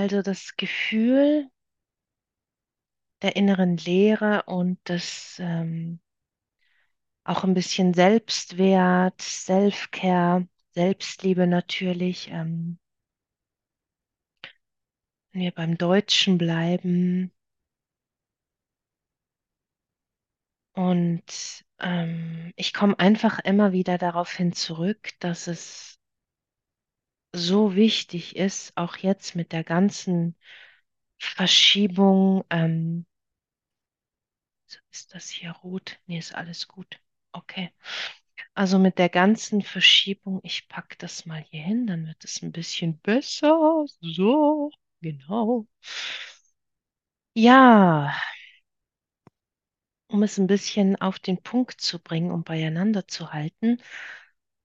Also das Gefühl der inneren Leere und das ähm, auch ein bisschen Selbstwert, Self-Care, Selbstliebe natürlich. Ähm, wenn wir beim Deutschen bleiben und ähm, ich komme einfach immer wieder darauf hin zurück, dass es so wichtig ist, auch jetzt mit der ganzen Verschiebung. Ähm, ist das hier rot? Nee, ist alles gut. Okay. Also mit der ganzen Verschiebung, ich packe das mal hier hin, dann wird es ein bisschen besser. So, genau. Ja, um es ein bisschen auf den Punkt zu bringen, um beieinander zu halten,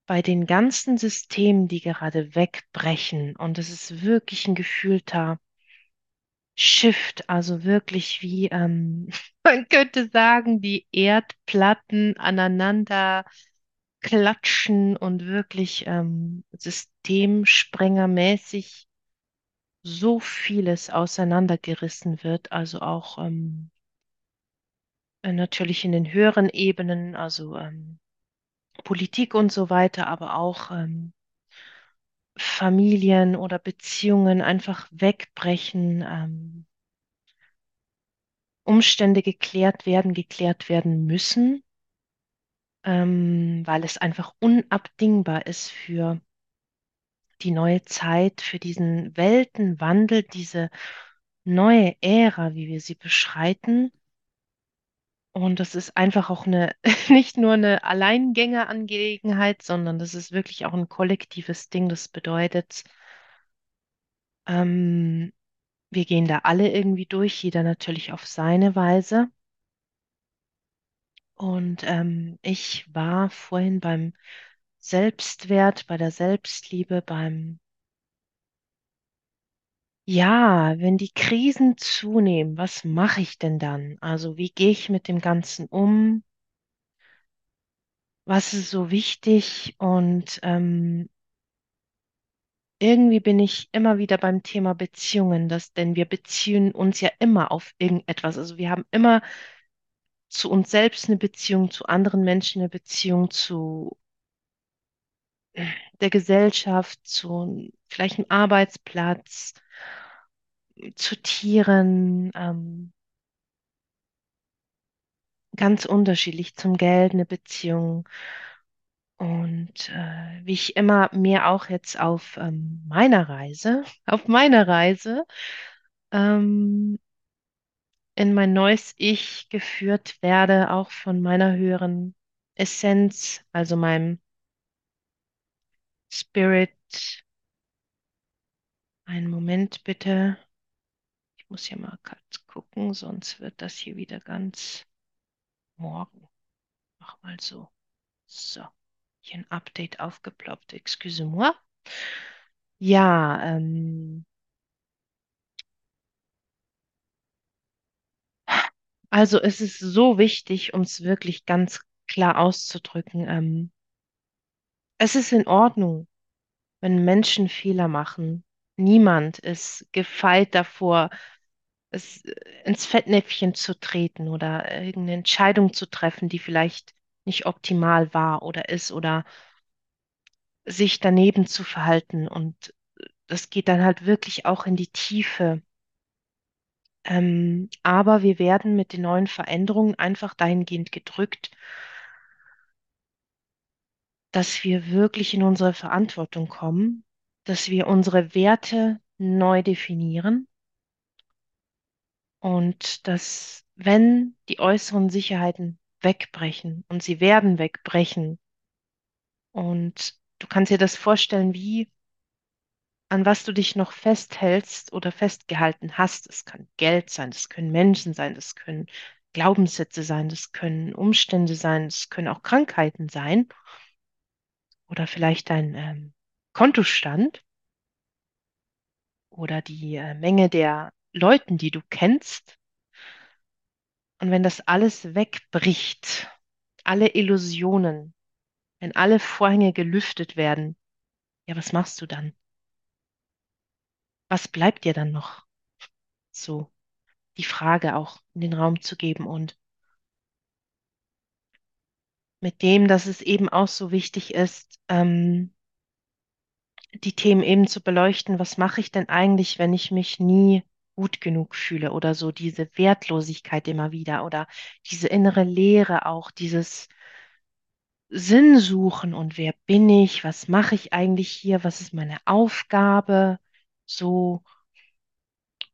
bei den ganzen Systemen, die gerade wegbrechen, und es ist wirklich ein gefühlter Shift, also wirklich wie, ähm, man könnte sagen, die Erdplatten aneinander klatschen und wirklich ähm, systemsprengermäßig so vieles auseinandergerissen wird, also auch ähm, äh, natürlich in den höheren Ebenen, also ähm, Politik und so weiter, aber auch ähm, Familien oder Beziehungen einfach wegbrechen, ähm, Umstände geklärt werden, geklärt werden müssen, ähm, weil es einfach unabdingbar ist für die neue Zeit, für diesen Weltenwandel, diese neue Ära, wie wir sie beschreiten. Und das ist einfach auch eine, nicht nur eine Alleingängerangelegenheit, sondern das ist wirklich auch ein kollektives Ding. Das bedeutet, ähm, wir gehen da alle irgendwie durch, jeder natürlich auf seine Weise. Und ähm, ich war vorhin beim Selbstwert, bei der Selbstliebe, beim Ja, wenn die Krisen zunehmen, was mache ich denn dann? Also wie gehe ich mit dem Ganzen um? Was ist so wichtig? Und ähm, irgendwie bin ich immer wieder beim Thema Beziehungen, das, denn wir beziehen uns ja immer auf irgendetwas. Also wir haben immer zu uns selbst eine Beziehung, zu anderen Menschen eine Beziehung, zu der Gesellschaft, zu vielleicht einem Arbeitsplatz, zu Tieren. Ähm, ganz unterschiedlich zum Geld, eine Beziehung. Und äh, wie ich immer mehr auch jetzt auf ähm, meiner Reise, auf meiner Reise ähm, in mein neues Ich geführt werde, auch von meiner höheren Essenz, also meinem Spirit. Einen Moment bitte. Ich muss hier mal kurz gucken, sonst wird das hier wieder ganz morgen. Mach mal so. So. Hier ein Update aufgeploppt. Excuse-moi. Ja, ähm, also es ist so wichtig, um es wirklich ganz klar auszudrücken. Ähm, es ist in Ordnung, wenn Menschen Fehler machen. Niemand ist gefeit davor, es äh, ins Fettnäpfchen zu treten oder irgendeine Entscheidung zu treffen, die vielleicht nicht optimal war oder ist oder sich daneben zu verhalten. Und das geht dann halt wirklich auch in die Tiefe. Ähm, aber wir werden mit den neuen Veränderungen einfach dahingehend gedrückt, dass wir wirklich in unsere Verantwortung kommen, dass wir unsere Werte neu definieren und dass, wenn die äußeren Sicherheiten wegbrechen und sie werden wegbrechen und du kannst dir das vorstellen, wie an was du dich noch festhältst oder festgehalten hast. Es kann Geld sein, das können Menschen sein, das können Glaubenssätze sein, das können Umstände sein, das können auch Krankheiten sein oder vielleicht dein ähm, Kontostand oder die äh, Menge der Leuten, die du kennst. Und wenn das alles wegbricht, alle Illusionen, wenn alle Vorhänge gelüftet werden, ja, was machst du dann? was bleibt dir dann noch? So die Frage auch in den Raum zu geben und mit dem, dass es eben auch so wichtig ist, ähm, die Themen eben zu beleuchten, was mache ich denn eigentlich, wenn ich mich nie gut genug fühle oder so diese Wertlosigkeit immer wieder oder diese innere Leere auch, dieses Sinn suchen und wer bin ich, was mache ich eigentlich hier, was ist meine Aufgabe, so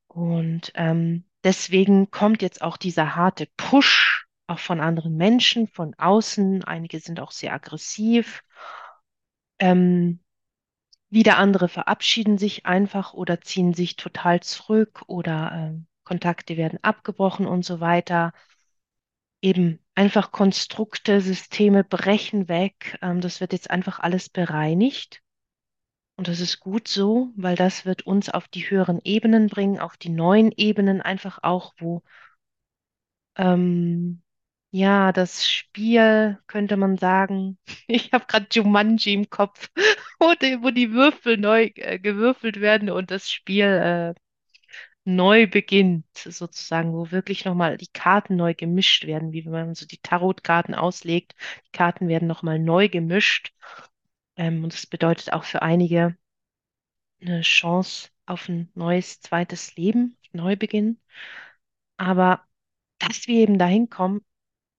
und ähm, deswegen kommt jetzt auch dieser harte Push auch von anderen Menschen, von außen, einige sind auch sehr aggressiv. Ähm, Wieder andere verabschieden sich einfach oder ziehen sich total zurück oder ähm, Kontakte werden abgebrochen und so weiter. Eben einfach Konstrukte, Systeme brechen weg. Ähm, das wird jetzt einfach alles bereinigt. Und das ist gut so, weil das wird uns auf die höheren Ebenen bringen, auf die neuen Ebenen einfach auch, wo ähm, ja, das Spiel könnte man sagen. Ich habe gerade Jumanji im Kopf, wo die, wo die Würfel neu äh, gewürfelt werden und das Spiel äh, neu beginnt, sozusagen, wo wirklich nochmal die Karten neu gemischt werden, wie wenn man so die Tarotkarten auslegt. Die Karten werden nochmal neu gemischt. Ähm, und das bedeutet auch für einige eine Chance auf ein neues, zweites Leben, Neubeginn. Aber dass wir eben dahin kommen,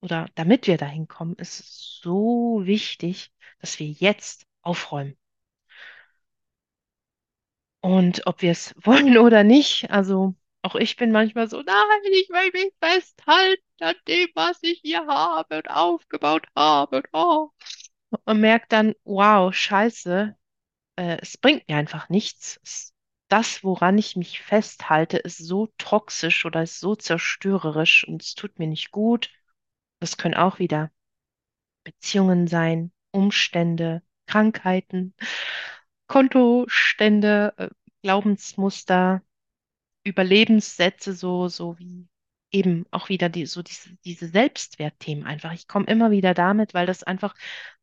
oder damit wir dahin kommen, ist es so wichtig, dass wir jetzt aufräumen. Und ob wir es wollen oder nicht, also auch ich bin manchmal so, nein, ich will mich festhalten an dem, was ich hier habe und aufgebaut habe. Und, oh. und merkt dann, wow, scheiße, äh, es bringt mir einfach nichts. Das, woran ich mich festhalte, ist so toxisch oder ist so zerstörerisch und es tut mir nicht gut. Das können auch wieder Beziehungen sein, Umstände, Krankheiten, Kontostände, äh, Glaubensmuster, Überlebenssätze, so, so wie eben auch wieder die, so diese, diese Selbstwertthemen einfach. Ich komme immer wieder damit, weil das einfach,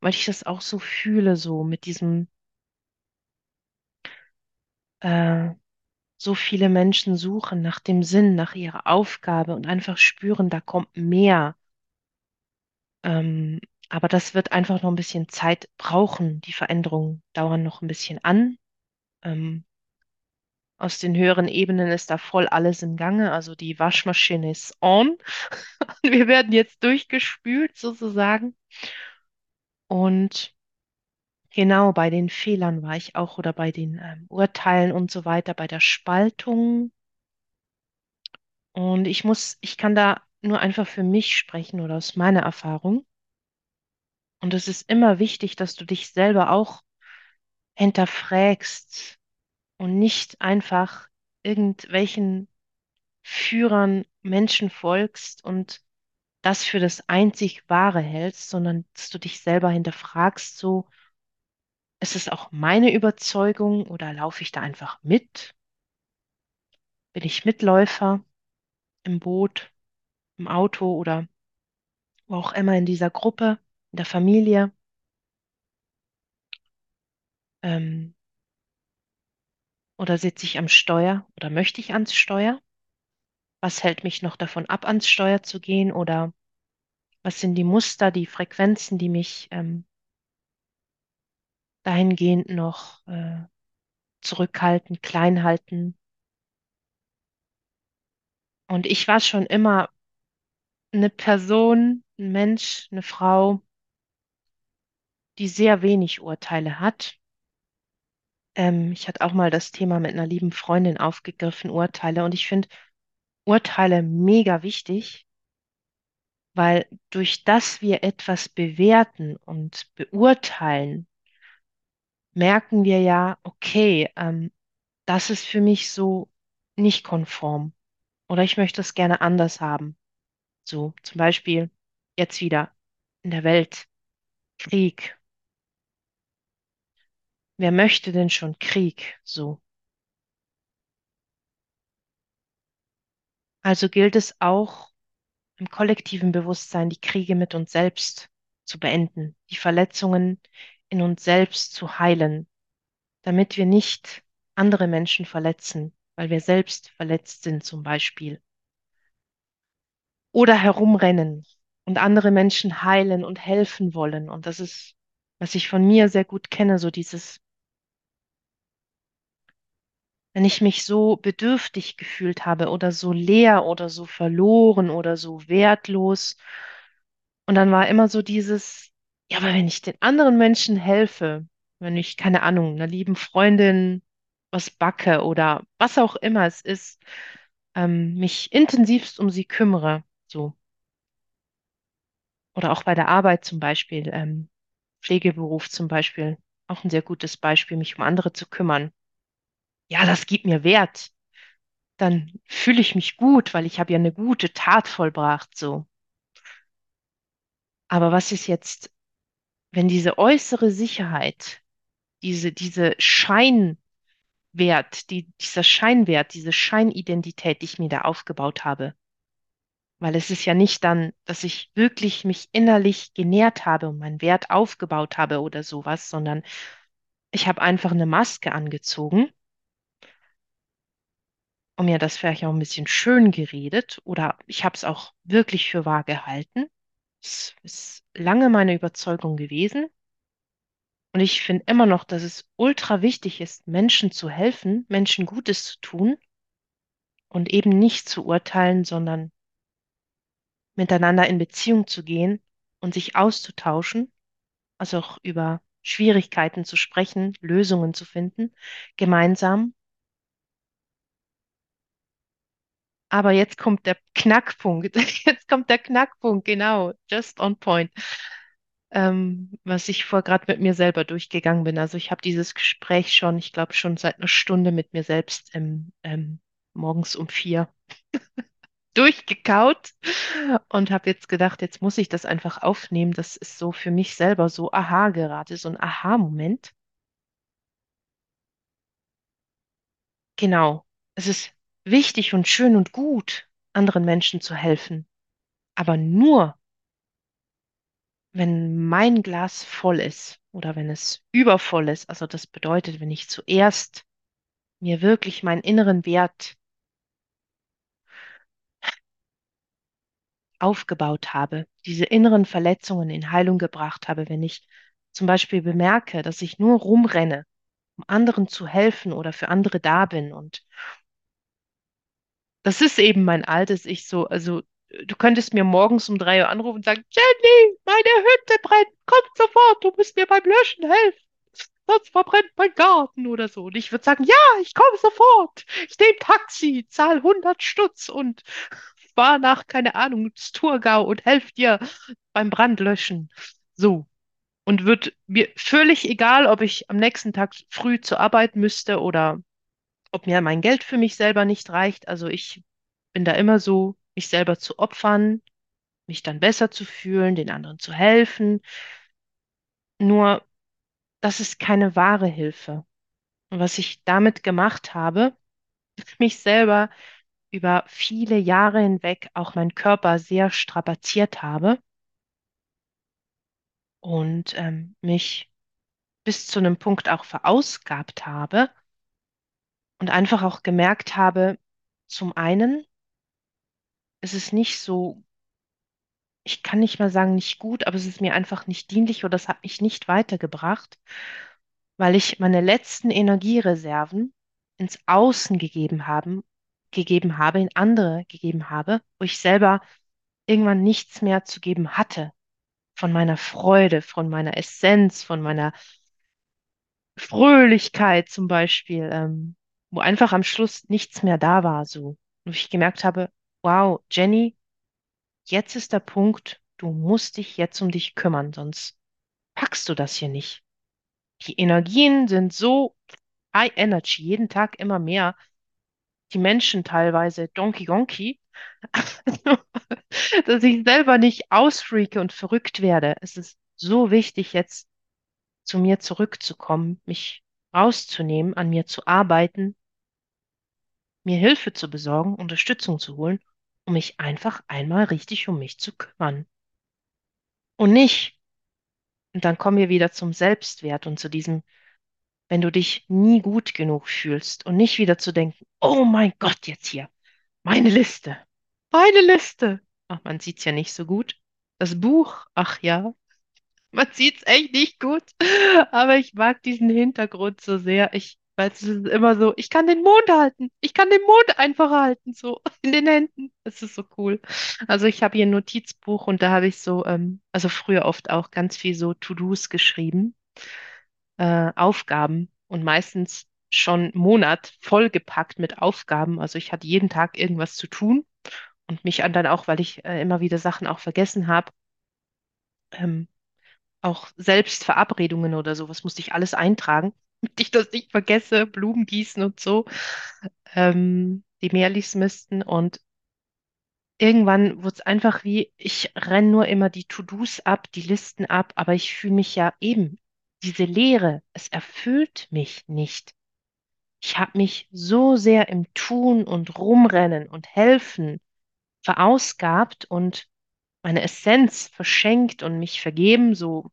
weil ich das auch so fühle, so mit diesem, äh, so viele Menschen suchen nach dem Sinn, nach ihrer Aufgabe und einfach spüren, da kommt mehr. Ähm, aber das wird einfach noch ein bisschen Zeit brauchen. Die Veränderungen dauern noch ein bisschen an. Ähm, aus den höheren Ebenen ist da voll alles im Gange. Also die Waschmaschine ist on. Wir werden jetzt durchgespült sozusagen. Und genau bei den Fehlern war ich auch oder bei den ähm, Urteilen und so weiter, bei der Spaltung. Und ich muss, ich kann da nur einfach für mich sprechen oder aus meiner Erfahrung. Und es ist immer wichtig, dass du dich selber auch hinterfragst und nicht einfach irgendwelchen Führern, Menschen folgst und das für das einzig Wahre hältst, sondern dass du dich selber hinterfragst, so, ist es auch meine Überzeugung oder laufe ich da einfach mit? Bin ich Mitläufer im Boot, im Auto oder wo auch immer in dieser Gruppe, in der Familie? Ähm, oder sitze ich am Steuer oder möchte ich ans Steuer? Was hält mich noch davon ab, ans Steuer zu gehen? Oder was sind die Muster, die Frequenzen, die mich ähm, dahingehend noch äh, zurückhalten, klein halten? Und ich war schon immer eine Person, ein Mensch, eine Frau, die sehr wenig Urteile hat. Ähm, ich hatte auch mal das Thema mit einer lieben Freundin aufgegriffen, Urteile. Und ich finde Urteile mega wichtig, weil durch das wir etwas bewerten und beurteilen, merken wir ja, okay, ähm, das ist für mich so nicht konform oder ich möchte es gerne anders haben. So, zum Beispiel jetzt wieder in der Welt Krieg. Wer möchte denn schon Krieg? So. Also gilt es auch im kollektiven Bewusstsein, die Kriege mit uns selbst zu beenden, die Verletzungen in uns selbst zu heilen, damit wir nicht andere Menschen verletzen, weil wir selbst verletzt sind zum Beispiel. Oder herumrennen und andere Menschen heilen und helfen wollen. Und das ist, was ich von mir sehr gut kenne, so dieses, wenn ich mich so bedürftig gefühlt habe oder so leer oder so verloren oder so wertlos. Und dann war immer so dieses, ja, aber wenn ich den anderen Menschen helfe, wenn ich, keine Ahnung, einer lieben Freundin was backe oder was auch immer es ist, ähm, mich intensivst um sie kümmere, so. Oder auch bei der Arbeit zum Beispiel, ähm, Pflegeberuf zum Beispiel, auch ein sehr gutes Beispiel, mich um andere zu kümmern. Ja, das gibt mir Wert. Dann fühle ich mich gut, weil ich habe ja eine gute Tat vollbracht, so. Aber was ist jetzt, wenn diese äußere Sicherheit, diese, diese Scheinwert, die, dieser Scheinwert, diese Scheinidentität, die ich mir da aufgebaut habe, weil es ist ja nicht dann, dass ich wirklich mich innerlich genährt habe und meinen Wert aufgebaut habe oder sowas, sondern ich habe einfach eine Maske angezogen und mir das vielleicht auch ein bisschen schön geredet oder ich habe es auch wirklich für wahr gehalten. Es ist lange meine Überzeugung gewesen und ich finde immer noch, dass es ultra wichtig ist, Menschen zu helfen, Menschen Gutes zu tun und eben nicht zu urteilen, sondern miteinander in Beziehung zu gehen und sich auszutauschen, also auch über Schwierigkeiten zu sprechen, Lösungen zu finden, gemeinsam. Aber jetzt kommt der Knackpunkt. Jetzt kommt der Knackpunkt, genau, just on point, ähm, was ich vor gerade mit mir selber durchgegangen bin. Also ich habe dieses Gespräch schon, ich glaube schon seit einer Stunde mit mir selbst ähm, ähm, morgens um vier durchgekaut und habe jetzt gedacht, jetzt muss ich das einfach aufnehmen. Das ist so für mich selber so aha gerade, so ein Aha-Moment. Genau. Es ist wichtig und schön und gut, anderen Menschen zu helfen, aber nur, wenn mein Glas voll ist oder wenn es übervoll ist. Also das bedeutet, wenn ich zuerst mir wirklich meinen inneren Wert aufgebaut habe, diese inneren Verletzungen in Heilung gebracht habe, wenn ich zum Beispiel bemerke, dass ich nur rumrenne, um anderen zu helfen oder für andere da bin. Und das ist eben mein altes Ich so. Also du könntest mir morgens um drei Uhr anrufen und sagen, Jenny, meine Hütte brennt, komm sofort, du musst mir beim Löschen helfen. Sonst verbrennt mein Garten oder so. Und ich würde sagen, ja, ich komme sofort. Ich nehme Taxi, zahl hundert Stutz und fahr nach, keine Ahnung, Sturgau und helf dir beim Brandlöschen. So. Und wird mir völlig egal, ob ich am nächsten Tag früh zur Arbeit müsste oder ob mir mein Geld für mich selber nicht reicht. Also ich bin da immer so, mich selber zu opfern, mich dann besser zu fühlen, den anderen zu helfen. Nur, das ist keine wahre Hilfe. Und was ich damit gemacht habe, mich selber über viele Jahre hinweg auch meinen Körper sehr strapaziert habe. Und ähm, mich bis zu einem Punkt auch verausgabt habe. Und einfach auch gemerkt habe, zum einen ist es nicht so, ich kann nicht mal sagen nicht gut, aber es ist mir einfach nicht dienlich oder es hat mich nicht weitergebracht, weil ich meine letzten Energiereserven ins Außen gegeben haben, gegeben habe, in andere gegeben habe, wo ich selber irgendwann nichts mehr zu geben hatte. Von meiner Freude, von meiner Essenz, von meiner Fröhlichkeit zum Beispiel, ähm, wo einfach am Schluss nichts mehr da war, so. Und ich gemerkt habe, wow, Jenny, jetzt ist der Punkt, du musst dich jetzt um dich kümmern, sonst packst du das hier nicht. Die Energien sind so High Energy, jeden Tag immer mehr. Die Menschen teilweise Donkey Donkey, dass ich selber nicht ausfreake und verrückt werde. Es ist so wichtig, jetzt zu mir zurückzukommen, mich rauszunehmen, an mir zu arbeiten, mir Hilfe zu besorgen, Unterstützung zu holen, um mich einfach einmal richtig um mich zu kümmern. Und nicht, und dann kommen wir wieder zum Selbstwert und zu diesem wenn du dich nie gut genug fühlst und nicht wieder zu denken, oh mein Gott, jetzt hier, meine Liste, meine Liste. Ach, man sieht's ja nicht so gut. Das Buch, ach ja, man sieht's echt nicht gut, aber ich mag diesen Hintergrund so sehr. Ich, weil es ist immer so, ich kann den Mond halten, ich kann den Mond einfach halten, so in den Händen. Das ist so cool. Also ich habe hier ein Notizbuch und da habe ich so, ähm, also früher oft auch ganz viel so To-Dos geschrieben äh, Aufgaben und meistens schon Monat vollgepackt mit Aufgaben. Also ich hatte jeden Tag irgendwas zu tun und mich an dann auch, weil ich äh, immer wieder Sachen auch vergessen habe, ähm, auch selbst Verabredungen oder sowas musste ich alles eintragen, damit ich das nicht vergesse, Blumen gießen und so, ähm, die müssten und irgendwann wurde es einfach wie, ich renne nur immer die To-Dos ab, die Listen ab, aber ich fühle mich ja eben, diese Leere, es erfüllt mich nicht. Ich habe mich so sehr im Tun und Rumrennen und Helfen verausgabt und meine Essenz verschenkt und mich vergeben, so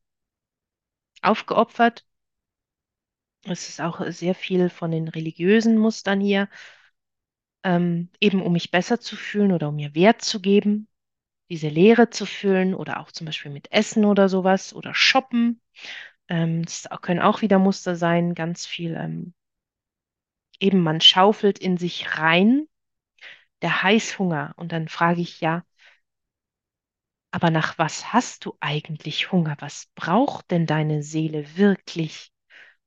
aufgeopfert. Es ist auch sehr viel von den religiösen Mustern hier, ähm, eben um mich besser zu fühlen oder um mir Wert zu geben, diese Leere zu füllen oder auch zum Beispiel mit Essen oder sowas oder Shoppen. Ähm, können auch wieder Muster sein, ganz viel. Ähm, eben man schaufelt in sich rein, der Heißhunger. Und dann frage ich ja, aber nach was hast du eigentlich Hunger? Was braucht denn deine Seele wirklich?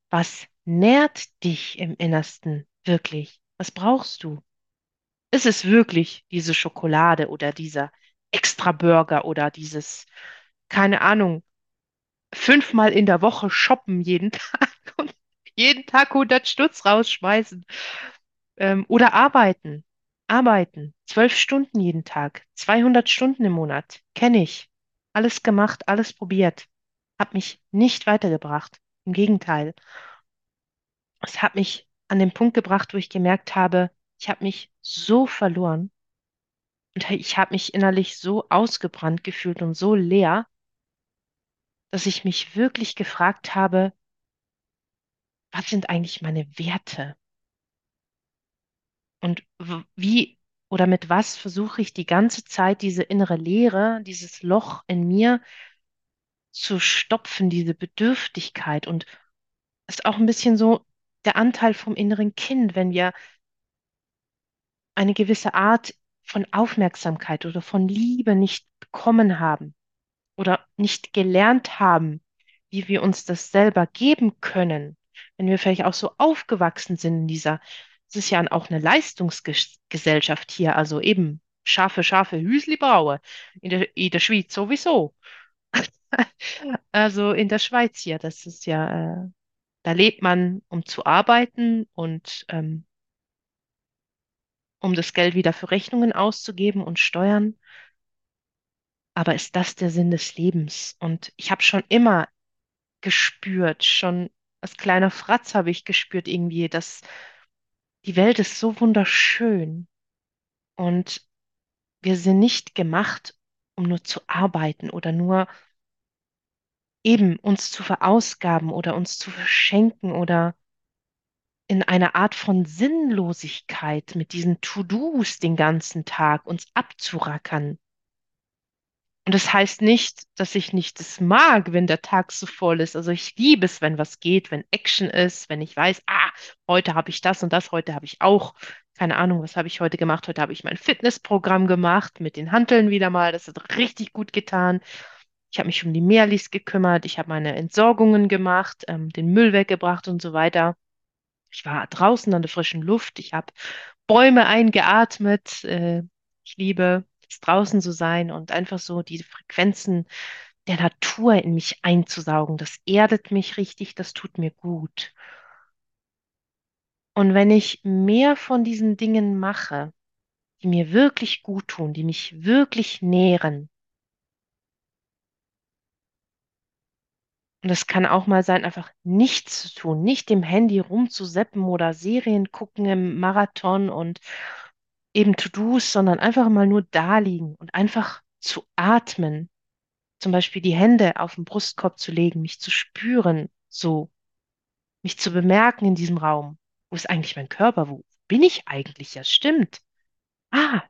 Was nährt dich im Innersten wirklich? Was brauchst du? Ist es wirklich diese Schokolade oder dieser Extra-Burger oder dieses, keine Ahnung, fünfmal in der Woche shoppen jeden Tag und jeden Tag 100 Stutz rausschmeißen? Ähm, oder arbeiten. Arbeiten. Zwölf Stunden jeden Tag. 200 Stunden im Monat. Kenne ich. Alles gemacht, alles probiert. Hat mich nicht weitergebracht. Im Gegenteil. Es hat mich an den Punkt gebracht, wo ich gemerkt habe, ich habe mich so verloren und ich habe mich innerlich so ausgebrannt gefühlt und so leer, dass ich mich wirklich gefragt habe, was sind eigentlich meine Werte? Und wie oder mit was versuche ich die ganze Zeit diese innere Leere, dieses Loch in mir zu stopfen, diese Bedürftigkeit? Und ist auch ein bisschen so der Anteil vom inneren Kind, wenn wir eine gewisse Art von Aufmerksamkeit oder von Liebe nicht bekommen haben oder nicht gelernt haben, wie wir uns das selber geben können, wenn wir vielleicht auch so aufgewachsen sind in dieser, es ist ja auch eine Leistungsgesellschaft hier, also eben scharfe, scharfe Hüsli-Braue, in der, in der Schweiz sowieso. Also in der Schweiz hier, das ist ja, äh, da lebt man, um zu arbeiten und ähm, um das Geld wieder für Rechnungen auszugeben und Steuern. Aber ist das der Sinn des Lebens? Und ich habe schon immer gespürt, schon als kleiner Fratz habe ich gespürt irgendwie, dass die Welt ist so wunderschön und wir sind nicht gemacht, um nur zu arbeiten oder nur eben uns zu verausgaben oder uns zu verschenken oder in einer Art von Sinnlosigkeit mit diesen To-Dos den ganzen Tag uns abzurackern. Und das heißt nicht, dass ich nicht es mag, wenn der Tag so voll ist. Also ich liebe es, wenn was geht, wenn Action ist, wenn ich weiß, ah, heute habe ich das und das, heute habe ich auch, keine Ahnung, was habe ich heute gemacht? Heute habe ich mein Fitnessprogramm gemacht mit den Hanteln wieder mal. Das hat richtig gut getan. Ich habe mich um die Mehrlis gekümmert, ich habe meine Entsorgungen gemacht, ähm, den Müll weggebracht und so weiter. Ich war draußen an der frischen Luft, ich habe Bäume eingeatmet. Äh, ich liebe draußen zu sein und einfach so die Frequenzen der Natur in mich einzusaugen. Das erdet mich richtig, das tut mir gut. Und wenn ich mehr von diesen Dingen mache, die mir wirklich gut tun, die mich wirklich nähren, und das kann auch mal sein, einfach nichts zu tun, nicht dem Handy rumzuseppen oder Serien gucken im Marathon und eben To-Dos, sondern einfach mal nur da liegen und einfach zu atmen. Zum Beispiel die Hände auf den Brustkorb zu legen, mich zu spüren, so. mich zu bemerken in diesem Raum. Wo ist eigentlich mein Körper? Wo bin ich eigentlich? Ja, stimmt. Ah,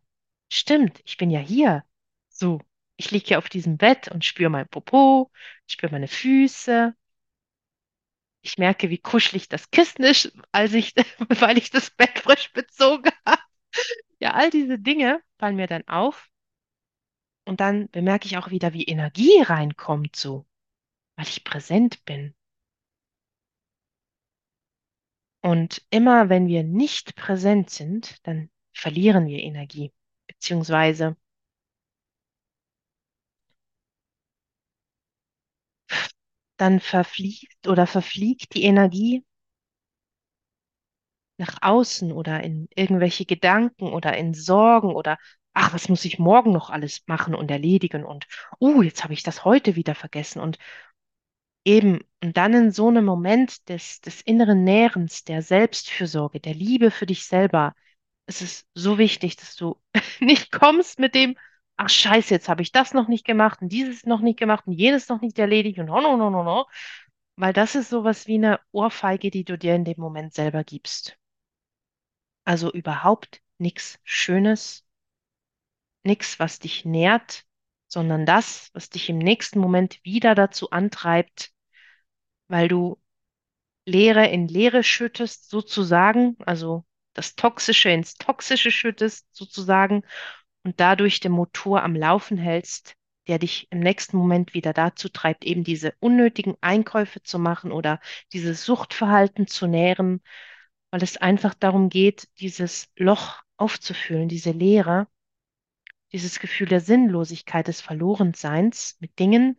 stimmt, ich bin ja hier. So, ich liege hier auf diesem Bett und spüre mein Popo, spüre meine Füße. Ich merke, wie kuschelig das Kissen ist, als ich, weil ich das Bett frisch bezogen habe. Ja, all diese Dinge fallen mir dann auf und dann bemerke ich auch wieder, wie Energie reinkommt, so, weil ich präsent bin. Und immer wenn wir nicht präsent sind, dann verlieren wir Energie, beziehungsweise dann verfliegt oder verfliegt die Energie nach außen oder in irgendwelche Gedanken oder in Sorgen oder ach, was muss ich morgen noch alles machen und erledigen und uh, jetzt habe ich das heute wieder vergessen und eben und dann in so einem Moment des, des inneren Nährens, der Selbstfürsorge, der Liebe für dich selber, es ist so wichtig, dass du nicht kommst mit dem, ach Scheiße, jetzt habe ich das noch nicht gemacht und dieses noch nicht gemacht und jenes noch nicht erledigt und oh no, no, no, no, weil das ist sowas wie eine Ohrfeige, die du dir in dem Moment selber gibst. Also überhaupt nichts Schönes, nichts, was dich nährt, sondern das, was dich im nächsten Moment wieder dazu antreibt, weil du Leere in Leere schüttest, sozusagen, also das Toxische ins Toxische schüttest, sozusagen, und dadurch den Motor am Laufen hältst, der dich im nächsten Moment wieder dazu treibt, eben diese unnötigen Einkäufe zu machen oder dieses Suchtverhalten zu nähren, weil es einfach darum geht, dieses Loch aufzufüllen, diese Leere, dieses Gefühl der Sinnlosigkeit des Verlorenseins mit Dingen,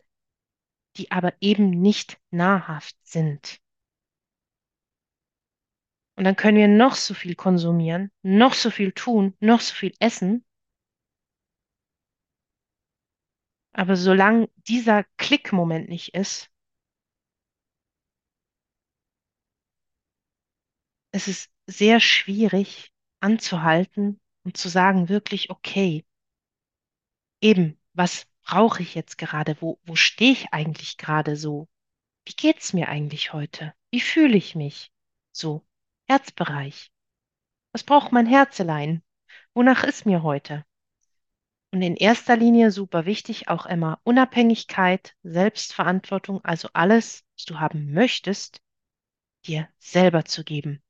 die aber eben nicht nahrhaft sind. Und dann können wir noch so viel konsumieren, noch so viel tun, noch so viel essen. Aber solange dieser Klickmoment nicht ist, ist es sehr schwierig anzuhalten und zu sagen, wirklich, okay, eben, was brauche ich jetzt gerade? Wo, wo stehe ich eigentlich gerade so? Wie geht's mir eigentlich heute? Wie fühle ich mich? So, Herzbereich. Was braucht mein Herzelein? Wonach ist mir heute? Und in erster Linie super wichtig auch immer Unabhängigkeit, Selbstverantwortung, also alles, was du haben möchtest, dir selber zu geben.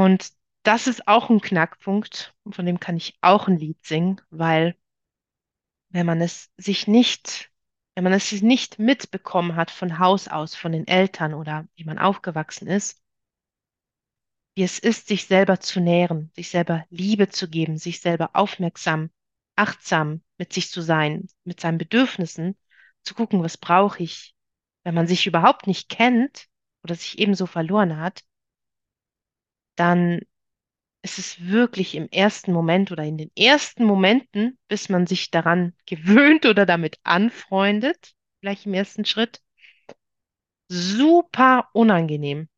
Und das ist auch ein Knackpunkt, von dem kann ich auch ein Lied singen, weil wenn man es sich nicht, wenn man es nicht mitbekommen hat von Haus aus, von den Eltern oder wie man aufgewachsen ist, wie es ist, sich selber zu nähren, sich selber Liebe zu geben, sich selber aufmerksam, achtsam mit sich zu sein, mit seinen Bedürfnissen, zu gucken, was brauche ich, wenn man sich überhaupt nicht kennt oder sich ebenso verloren hat, dann ist es wirklich im ersten Moment oder in den ersten Momenten, bis man sich daran gewöhnt oder damit anfreundet, gleich im ersten Schritt, super unangenehm.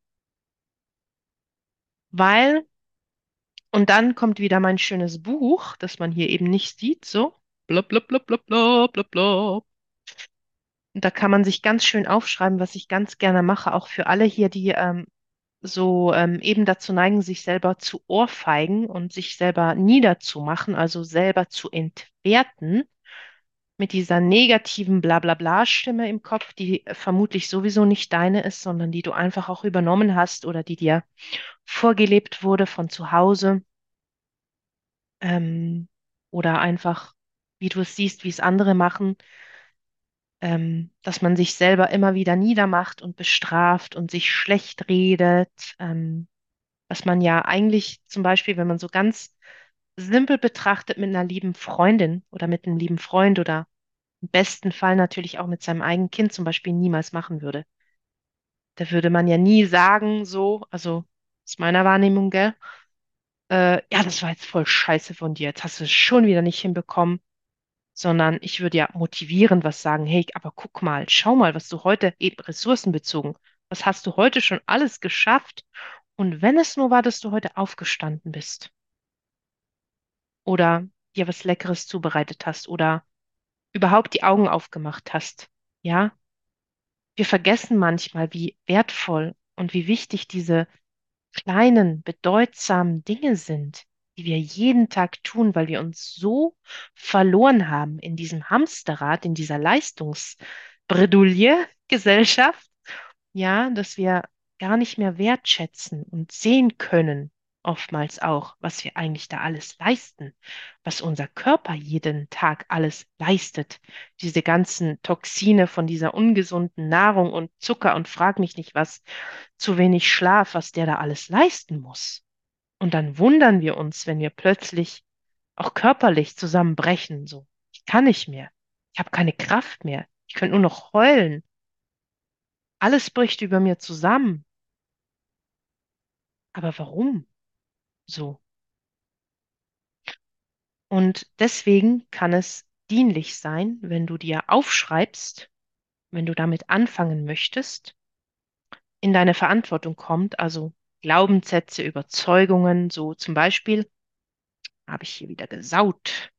Weil, und dann kommt wieder mein schönes Buch, das man hier eben nicht sieht, so. Blub, blub, blub, blub, blub, blub, blub. Und da kann man sich ganz schön aufschreiben, was ich ganz gerne mache, auch für alle hier, die ähm, so ähm, eben dazu neigen, sich selber zu ohrfeigen und sich selber niederzumachen, also selber zu entwerten mit dieser negativen Blablabla-Stimme im Kopf, die vermutlich sowieso nicht deine ist, sondern die du einfach auch übernommen hast oder die dir vorgelebt wurde von zu Hause. Ähm, oder einfach, wie du es siehst, wie es andere machen, ähm, dass man sich selber immer wieder niedermacht und bestraft und sich schlecht redet, ähm, was man ja eigentlich zum Beispiel, wenn man so ganz simpel betrachtet, mit einer lieben Freundin oder mit einem lieben Freund oder im besten Fall natürlich auch mit seinem eigenen Kind zum Beispiel niemals machen würde. Da würde man ja nie sagen, so, also aus meiner Wahrnehmung, gell, äh, ja, das war jetzt voll scheiße von dir, jetzt hast du es schon wieder nicht hinbekommen, sondern ich würde ja motivierend was sagen, hey, aber guck mal, schau mal, was du heute eben ressourcenbezogen, was hast du heute schon alles geschafft? Und wenn es nur war, dass du heute aufgestanden bist. Oder dir was Leckeres zubereitet hast oder überhaupt die Augen aufgemacht hast, ja, Wir vergessen manchmal, wie wertvoll und wie wichtig diese kleinen, bedeutsamen Dinge sind, die wir jeden Tag tun, weil wir uns so verloren haben in diesem Hamsterrad, in dieser Leistungsbredouille Gesellschaft, ja, dass wir gar nicht mehr wertschätzen und sehen können, oftmals auch, was wir eigentlich da alles leisten, was unser Körper jeden Tag alles leistet. Diese ganzen Toxine von dieser ungesunden Nahrung und Zucker und frag mich nicht was, zu wenig Schlaf, was der da alles leisten muss. Und dann wundern wir uns, wenn wir plötzlich auch körperlich zusammenbrechen, so. Ich kann nicht mehr. Ich habe keine Kraft mehr. Ich könnte nur noch heulen. Alles bricht über mir zusammen. Aber warum so? Und deswegen kann es dienlich sein, wenn du dir aufschreibst, wenn du damit anfangen möchtest, in deine Verantwortung kommt, also Glaubenssätze, Überzeugungen, so zum Beispiel, habe ich hier wieder gesaut.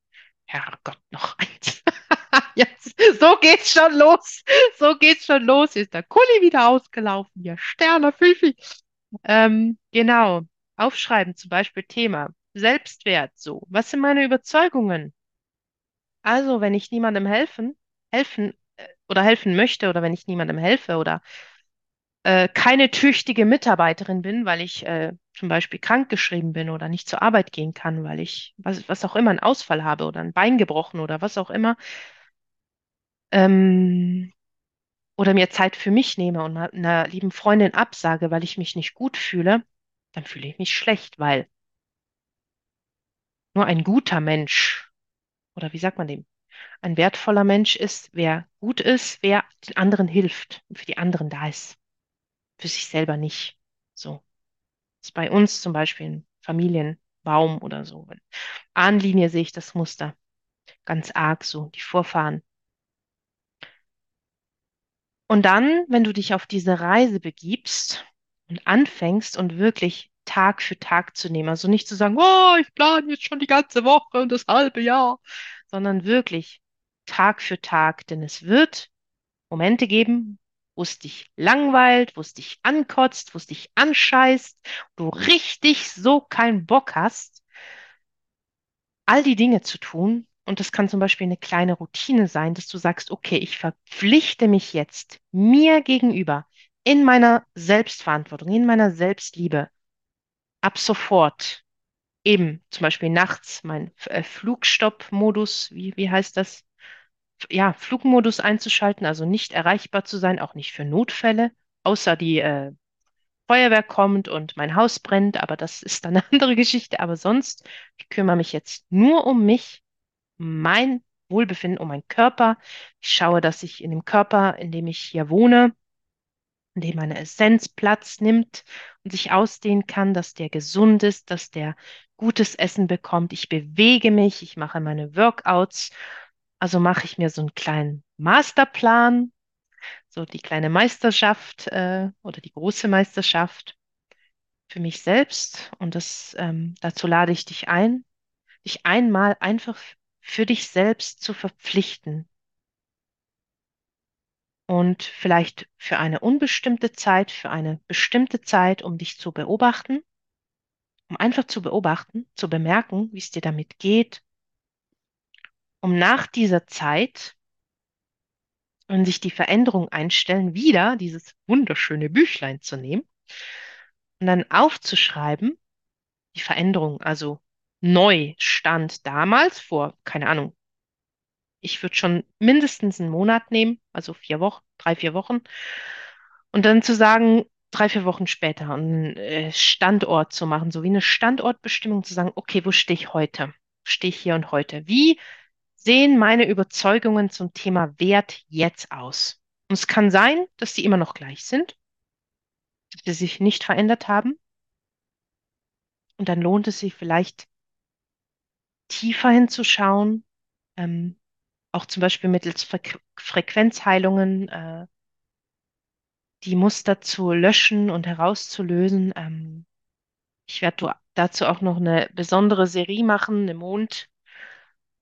Herrgott, noch eins. Jetzt, so geht's schon los. So geht's schon los. Ist der Kuli wieder ausgelaufen. Hier, Sterne, Fifi. Ähm, genau. Aufschreiben, zum Beispiel Thema. Selbstwert, so. Was sind meine Überzeugungen? Also, wenn ich niemandem helfen, helfen äh, oder helfen möchte oder wenn ich niemandem helfe oder äh, keine tüchtige Mitarbeiterin bin, weil ich äh, zum Beispiel krankgeschrieben bin oder nicht zur Arbeit gehen kann, weil ich was, was auch immer einen Ausfall habe oder ein Bein gebrochen oder was auch immer, ähm, oder mir Zeit für mich nehme und einer lieben Freundin absage, weil ich mich nicht gut fühle, dann fühle ich mich schlecht, weil nur ein guter Mensch, oder wie sagt man dem? Ein wertvoller Mensch ist, wer gut ist, wer den anderen hilft und für die anderen da ist, für sich selber nicht. So. Das ist bei uns zum Beispiel ein Familienbaum oder so. Ahnenlinie sehe ich das Muster ganz arg so, die Vorfahren. Und dann, wenn du dich auf diese Reise begibst und anfängst und wirklich Tag für Tag zu nehmen, also nicht zu sagen, oh, ich plane jetzt schon die ganze Woche und das halbe Jahr, sondern wirklich Tag für Tag, denn es wird Momente geben, wo es dich langweilt, wo es dich ankotzt, wo es dich anscheißt, du richtig so keinen Bock hast, all die Dinge zu tun. Und das kann zum Beispiel eine kleine Routine sein, dass du sagst, okay, ich verpflichte mich jetzt mir gegenüber in meiner Selbstverantwortung, in meiner Selbstliebe, ab sofort eben zum Beispiel nachts mein äh, Flugstopp-Modus, wie, wie heißt das? Ja, Flugmodus einzuschalten, also nicht erreichbar zu sein, auch nicht für Notfälle, außer die äh, Feuerwehr kommt und mein Haus brennt, aber das ist dann eine andere Geschichte. Aber sonst, ich kümmere mich jetzt nur um mich, mein Wohlbefinden, um meinen Körper. Ich schaue, dass ich in dem Körper, in dem ich hier wohne, in dem meine Essenz Platz nimmt und sich ausdehnen kann, dass der gesund ist, dass der gutes Essen bekommt. Ich bewege mich, ich mache meine Workouts. Also mache ich mir so einen kleinen Masterplan, so die kleine Meisterschaft äh, oder die große Meisterschaft für mich selbst. Und das, ähm, dazu lade ich dich ein, dich einmal einfach für dich selbst zu verpflichten. Und vielleicht für eine unbestimmte Zeit, für eine bestimmte Zeit, um dich zu beobachten, um einfach zu beobachten, zu bemerken, wie es dir damit geht, um nach dieser Zeit, wenn sich die Veränderungen einstellen, wieder dieses wunderschöne Büchlein zu nehmen und dann aufzuschreiben, die Veränderung, also neu stand damals vor, keine Ahnung, ich würde schon mindestens einen Monat nehmen, also vier Wochen, drei, vier Wochen. Und dann zu sagen, drei, vier Wochen später einen äh, Standort zu machen, so wie eine Standortbestimmung zu sagen, okay, wo stehe ich heute? Stehe ich hier und heute? Wie sehen meine Überzeugungen zum Thema Wert jetzt aus? Und es kann sein, dass die immer noch gleich sind, dass sie sich nicht verändert haben. Und dann lohnt es sich vielleicht tiefer hinzuschauen, ähm, auch zum Beispiel mittels Fre Frequenzheilungen äh, die Muster zu löschen und herauszulösen. Ähm, ich werde dazu auch noch eine besondere Serie machen, eine Mond,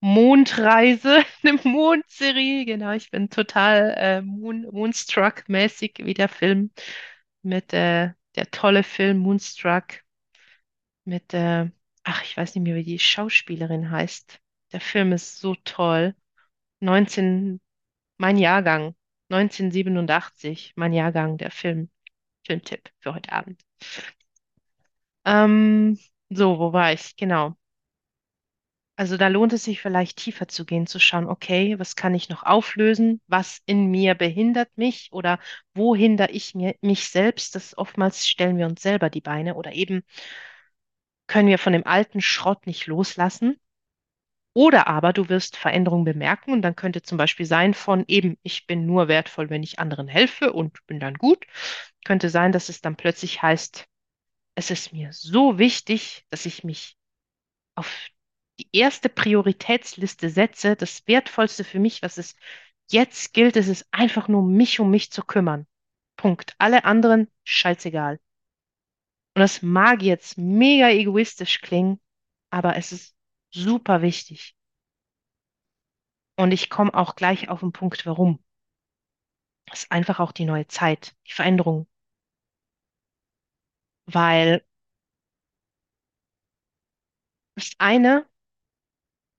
Mondreise, eine Mondserie. Genau, ich bin total äh, Moon, Moonstruck-mäßig wie der Film mit äh, der tolle Film Moonstruck mit, äh, ach, ich weiß nicht mehr, wie die Schauspielerin heißt. Der Film ist so toll. 19, mein Jahrgang, 1987, mein Jahrgang, der Film, Filmtipp für heute Abend. Ähm, so, wo war ich? Genau. Also da lohnt es sich vielleicht tiefer zu gehen, zu schauen, okay, was kann ich noch auflösen? Was in mir behindert mich oder wo hindere ich mir, mich selbst? Das oftmals stellen wir uns selber die Beine oder eben können wir von dem alten Schrott nicht loslassen. Oder aber du wirst Veränderungen bemerken und dann könnte zum Beispiel sein von eben, ich bin nur wertvoll, wenn ich anderen helfe und bin dann gut. Könnte sein, dass es dann plötzlich heißt, es ist mir so wichtig, dass ich mich auf die erste Prioritätsliste setze. Das Wertvollste für mich, was es jetzt gilt, ist es einfach nur, mich um mich zu kümmern. Punkt. Alle anderen, scheißegal. Und das mag jetzt mega egoistisch klingen, aber es ist super wichtig. Und ich komme auch gleich auf den Punkt, warum. Es ist einfach auch die neue Zeit, die Veränderung. Weil das eine,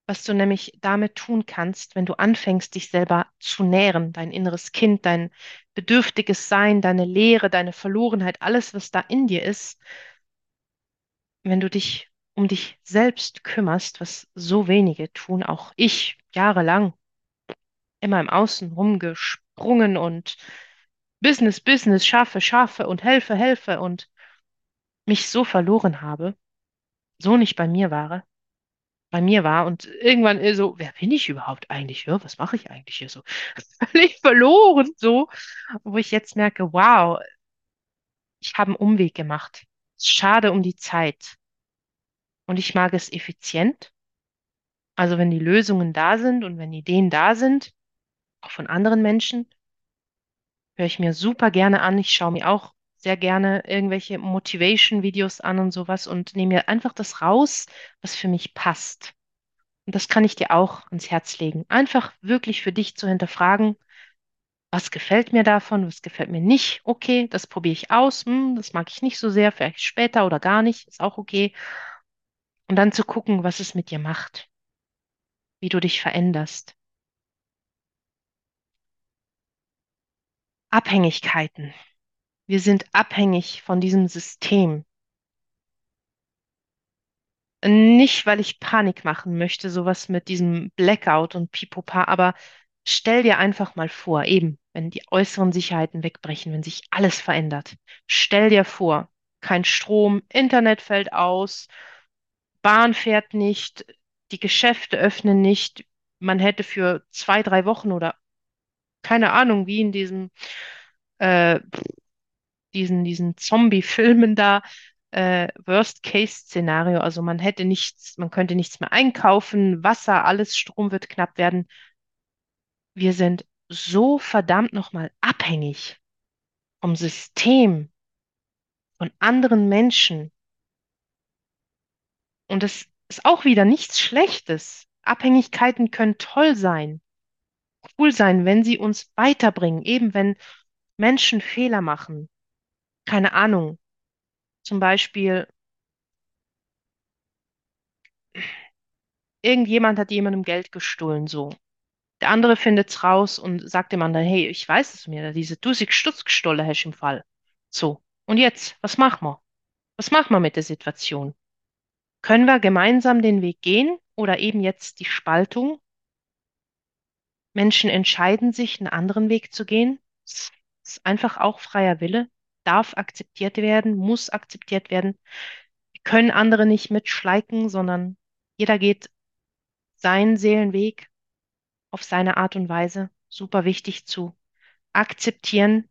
was du nämlich damit tun kannst, wenn du anfängst, dich selber zu nähren, dein inneres Kind, dein bedürftiges Sein, deine Leere, deine Verlorenheit, alles, was da in dir ist, wenn du dich um dich selbst kümmerst, was so wenige tun, auch ich jahrelang immer im Außen rumgesprungen und Business, Business, schaffe, schaffe und helfe, helfe und mich so verloren habe, so nicht bei mir war, bei mir war und irgendwann ist so, wer bin ich überhaupt eigentlich? Ja, was mache ich eigentlich hier so? Völlig verloren so, wo ich jetzt merke, wow, ich habe einen Umweg gemacht. Schade um die Zeit. Und ich mag es effizient. Also wenn die Lösungen da sind und wenn Ideen da sind, auch von anderen Menschen, höre ich mir super gerne an. Ich schaue mir auch sehr gerne irgendwelche Motivation-Videos an und sowas und nehme mir einfach das raus, was für mich passt. Und das kann ich dir auch ans Herz legen. Einfach wirklich für dich zu hinterfragen, was gefällt mir davon, was gefällt mir nicht. Okay, das probiere ich aus. Hm, das mag ich nicht so sehr, vielleicht später oder gar nicht, ist auch okay. Und dann zu gucken, was es mit dir macht, wie du dich veränderst. Abhängigkeiten. Wir sind abhängig von diesem System. Nicht, weil ich Panik machen möchte, sowas mit diesem Blackout und Pipopa, aber stell dir einfach mal vor, eben, wenn die äußeren Sicherheiten wegbrechen, wenn sich alles verändert. Stell dir vor, kein Strom, Internet fällt aus, Bahn fährt nicht, die Geschäfte öffnen nicht. Man hätte für zwei, drei Wochen oder keine Ahnung, wie in diesem äh, diesen, diesen Zombie-Filmen da, äh, Worst-Case-Szenario. Also man hätte nichts, man könnte nichts mehr einkaufen, Wasser, alles, Strom wird knapp werden. Wir sind so verdammt nochmal abhängig vom System, von anderen Menschen. Und das ist auch wieder nichts Schlechtes. Abhängigkeiten können toll sein, cool sein, wenn sie uns weiterbringen. Eben wenn Menschen Fehler machen. Keine Ahnung. Zum Beispiel, irgendjemand hat jemandem Geld gestohlen, so. Der andere findet's raus und sagt dem anderen, hey, ich weiß es mir, diese 1000 Stutz gestohlen hast im Fall. So. Und jetzt, was machen wir? Was machen wir mit der Situation? Können wir gemeinsam den Weg gehen oder eben jetzt die Spaltung? Menschen entscheiden sich, einen anderen Weg zu gehen. Es ist einfach auch freier Wille, darf akzeptiert werden, muss akzeptiert werden. Wir können andere nicht mitschleiken, sondern jeder geht seinen Seelenweg auf seine Art und Weise. Super wichtig zu akzeptieren.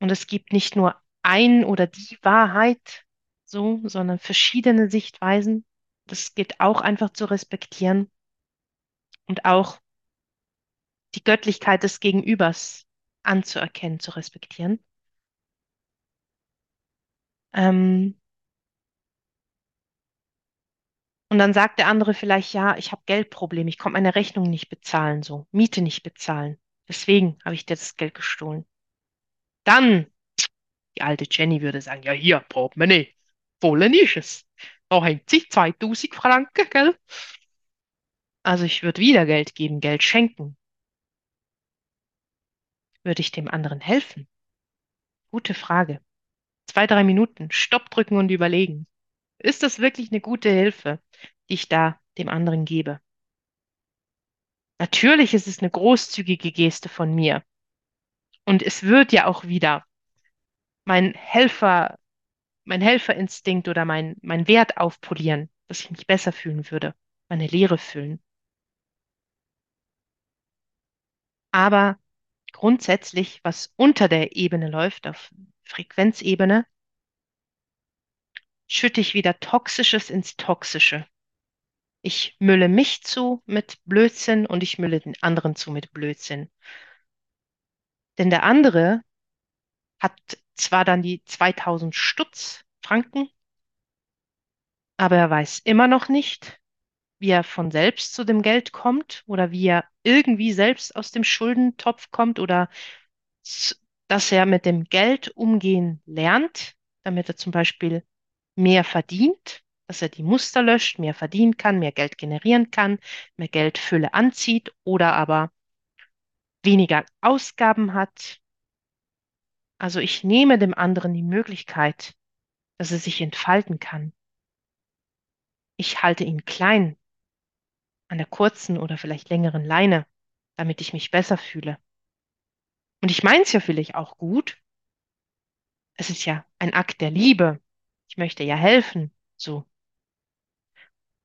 Und es gibt nicht nur ein oder die Wahrheit, so, sondern verschiedene Sichtweisen. Das gilt auch einfach zu respektieren und auch die Göttlichkeit des Gegenübers anzuerkennen, zu respektieren. Und Und dann sagt der andere vielleicht, ja, ich habe Geldprobleme, ich konnte meine Rechnung nicht bezahlen, so, Miete nicht bezahlen. Deswegen habe ich dir das Geld gestohlen. Dann, die alte Jenny würde sagen, ja, hier, Portemonnaie, vollen ist es. Da haben Sie 2000 Franken, gell? Also ich würde wieder Geld geben, Geld schenken. Würde ich dem anderen helfen? Gute Frage. Zwei, drei Minuten, Stopp drücken und überlegen. Ist das wirklich eine gute Hilfe, die ich da dem anderen gebe? Natürlich ist es eine großzügige Geste von mir. Und es wird ja auch wieder mein Helfer, mein Helferinstinkt oder mein, mein Wert aufpolieren, dass ich mich besser fühlen würde, meine Leere füllen. Aber grundsätzlich, was unter der Ebene läuft, auf Frequenzebene, schütte ich wieder Toxisches ins Toxische. Ich mülle mich zu mit Blödsinn und ich mülle den anderen zu mit Blödsinn. Denn der andere hat zwar dann die 2000 Stutz Franken, aber er weiß immer noch nicht, wie er von selbst zu dem Geld kommt oder wie er irgendwie selbst aus dem Schuldentopf kommt oder dass er mit dem Geld umgehen lernt, damit er zum Beispiel mehr verdient, dass er die Muster löscht, mehr verdienen kann, mehr Geld generieren kann, mehr Geldfülle anzieht oder aber weniger Ausgaben hat. Also ich nehme dem anderen die Möglichkeit, dass er sich entfalten kann. Ich halte ihn klein an der kurzen oder vielleicht längeren Leine, damit ich mich besser fühle. Und ich meine es ja vielleicht auch gut. Es ist ja ein Akt der Liebe. Ich möchte ja helfen, so.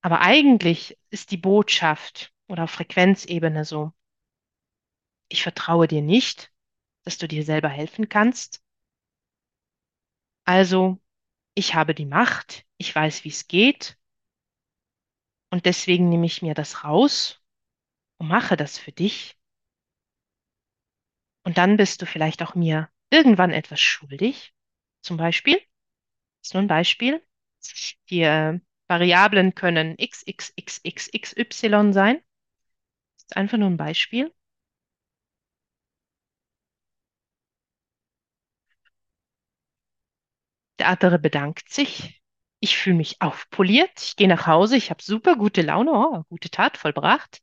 Aber eigentlich ist die Botschaft oder Frequenzebene so, ich vertraue dir nicht, dass du dir selber helfen kannst. Also, ich habe die Macht, ich weiß, wie es geht und deswegen nehme ich mir das raus und mache das für dich. Und dann bist du vielleicht auch mir irgendwann etwas schuldig. Zum Beispiel, das ist nur ein Beispiel, die äh, Variablen können x, x, x, x, x, y sein. Das ist einfach nur ein Beispiel. Der andere bedankt sich. Ich fühle mich aufpoliert. Ich gehe nach Hause. Ich habe super gute Laune. Oh, gute Tat vollbracht.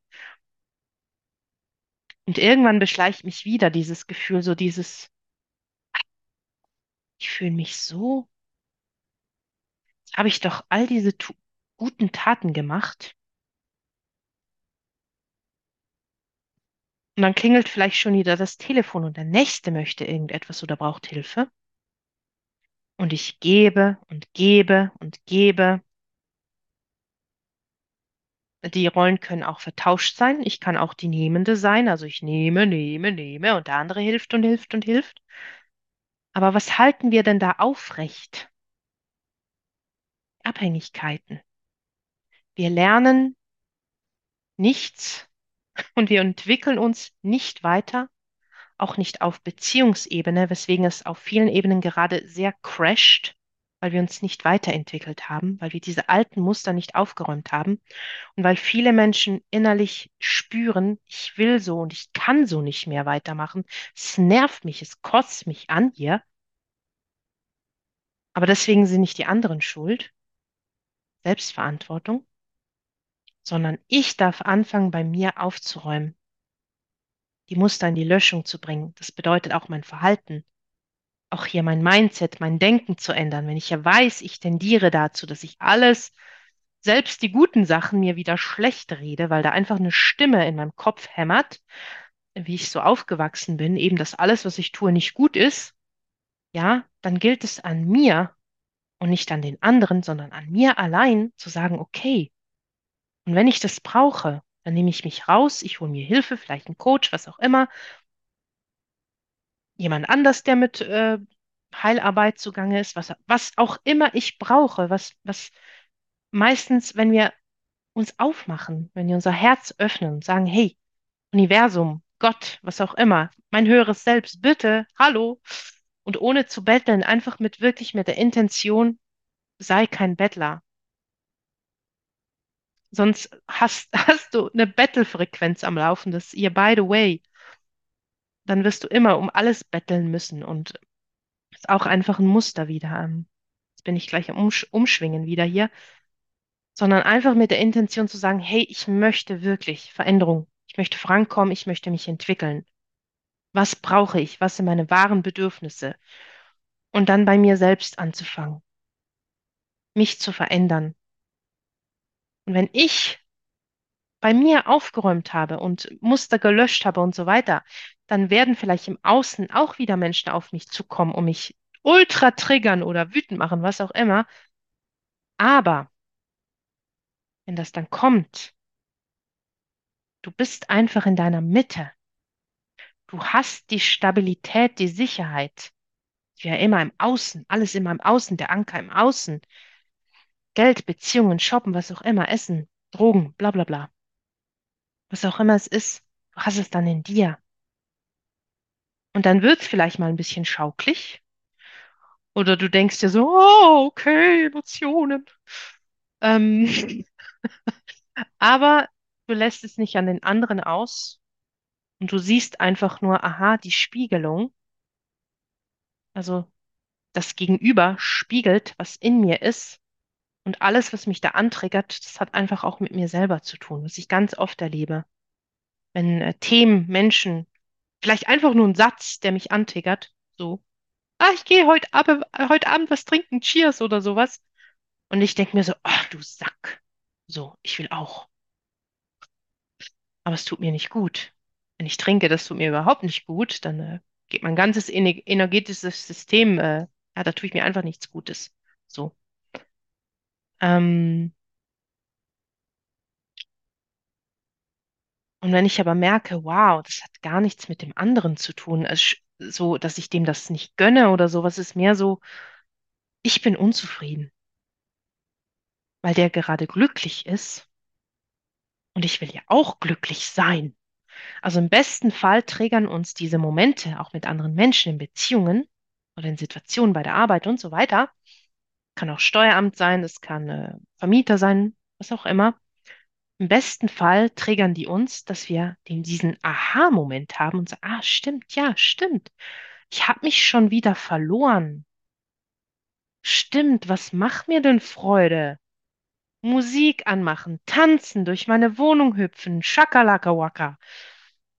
Und irgendwann beschleicht mich wieder dieses Gefühl, so dieses, ich fühle mich so, habe ich doch all diese guten Taten gemacht. Und dann klingelt vielleicht schon wieder das Telefon und der Nächste möchte irgendetwas oder braucht Hilfe. Und ich gebe und gebe und gebe. Die Rollen können auch vertauscht sein. Ich kann auch die Nehmende sein. Also ich nehme, nehme, nehme und der andere hilft und hilft und hilft. Aber was halten wir denn da aufrecht? Abhängigkeiten. Wir lernen nichts und wir entwickeln uns nicht weiter, auch nicht auf Beziehungsebene, weswegen es auf vielen Ebenen gerade sehr crasht, weil wir uns nicht weiterentwickelt haben, weil wir diese alten Muster nicht aufgeräumt haben und weil viele Menschen innerlich spüren, ich will so und ich kann so nicht mehr weitermachen. Es nervt mich, es kotzt mich an hier. Aber deswegen sind nicht die anderen schuld, Selbstverantwortung, sondern ich darf anfangen, bei mir aufzuräumen, die Muster in die Löschung zu bringen. Das bedeutet auch mein Verhalten, auch hier mein Mindset, mein Denken zu ändern. Wenn ich ja weiß, ich tendiere dazu, dass ich alles, selbst die guten Sachen mir wieder schlecht rede, weil da einfach eine Stimme in meinem Kopf hämmert, wie ich so aufgewachsen bin, eben, dass alles, was ich tue, nicht gut ist, ja, dann gilt es an mir und nicht an den anderen, sondern an mir allein zu sagen, okay, und wenn ich das brauche, dann nehme ich mich raus, ich hole mir Hilfe, vielleicht einen Coach, was auch immer, jemand anders, der mit äh, Heilarbeit zugange ist, was, was auch immer ich brauche, was, was meistens, wenn wir uns aufmachen, wenn wir unser Herz öffnen und sagen, hey, Universum, Gott, was auch immer, mein höheres Selbst, bitte, hallo, und ohne zu betteln, einfach mit wirklich mit der Intention, sei kein Bettler. Sonst hast, hast du eine Battle-Frequenz am Laufen, das ihr by the way, dann wirst du immer um alles betteln müssen und ist auch einfach ein Muster wieder. Ähm, Jetzt bin ich gleich am Umsch Umschwingen wieder hier, sondern einfach mit der Intention zu sagen, hey, ich möchte wirklich Veränderung. Ich möchte vorankommen, ich möchte mich entwickeln. Was brauche ich? Was sind meine wahren Bedürfnisse? Und dann bei mir selbst anzufangen, mich zu verändern. Und wenn ich bei mir aufgeräumt habe und Muster gelöscht habe und so weiter, dann werden vielleicht im Außen auch wieder Menschen auf mich zukommen und mich ultra triggern oder wütend machen, was auch immer. Aber wenn das dann kommt, du bist einfach in deiner Mitte. Du hast die Stabilität, die Sicherheit. Ja, immer im Außen, alles immer im Außen, der Anker im Außen. Geld, Beziehungen, Shoppen, was auch immer, Essen, Drogen, bla bla bla. Was auch immer es ist, du hast es dann in dir. Und dann wird es vielleicht mal ein bisschen schauklig. Oder du denkst dir so, oh, okay, Emotionen. Ähm, aber du lässt es nicht an den anderen aus und du siehst einfach nur, aha, die Spiegelung, also das Gegenüber spiegelt, was in mir ist. Und alles, was mich da antriggert, das hat einfach auch mit mir selber zu tun, was ich ganz oft erlebe. Wenn äh, Themen, Menschen, vielleicht einfach nur ein Satz, der mich antriggert, so, ah, ich gehe heute Abend, heute Abend was trinken, Cheers oder sowas. Und ich denke mir so, ach du Sack. So, ich will auch. Aber es tut mir nicht gut. Wenn ich trinke, das tut mir überhaupt nicht gut, dann äh, geht mein ganzes ener- energetisches System, äh, ja, da tue ich mir einfach nichts Gutes. So. Ähm, und wenn ich aber merke, wow, das hat gar nichts mit dem anderen zu tun, so, dass ich dem das nicht gönne oder sowas, ist mehr so, ich bin unzufrieden, weil der gerade glücklich ist und ich will ja auch glücklich sein. Also im besten Fall triggern uns diese Momente auch mit anderen Menschen in Beziehungen oder in Situationen bei der Arbeit und so weiter. Kann auch Steueramt sein, es kann äh, Vermieter sein, was auch immer. Im besten Fall triggern die uns, dass wir den, diesen Aha-Moment haben und sagen, ah, stimmt, ja, stimmt. Ich habe mich schon wieder verloren. Stimmt, was macht mir denn Freude? Musik anmachen, tanzen, durch meine Wohnung hüpfen, Schakalaka Waka.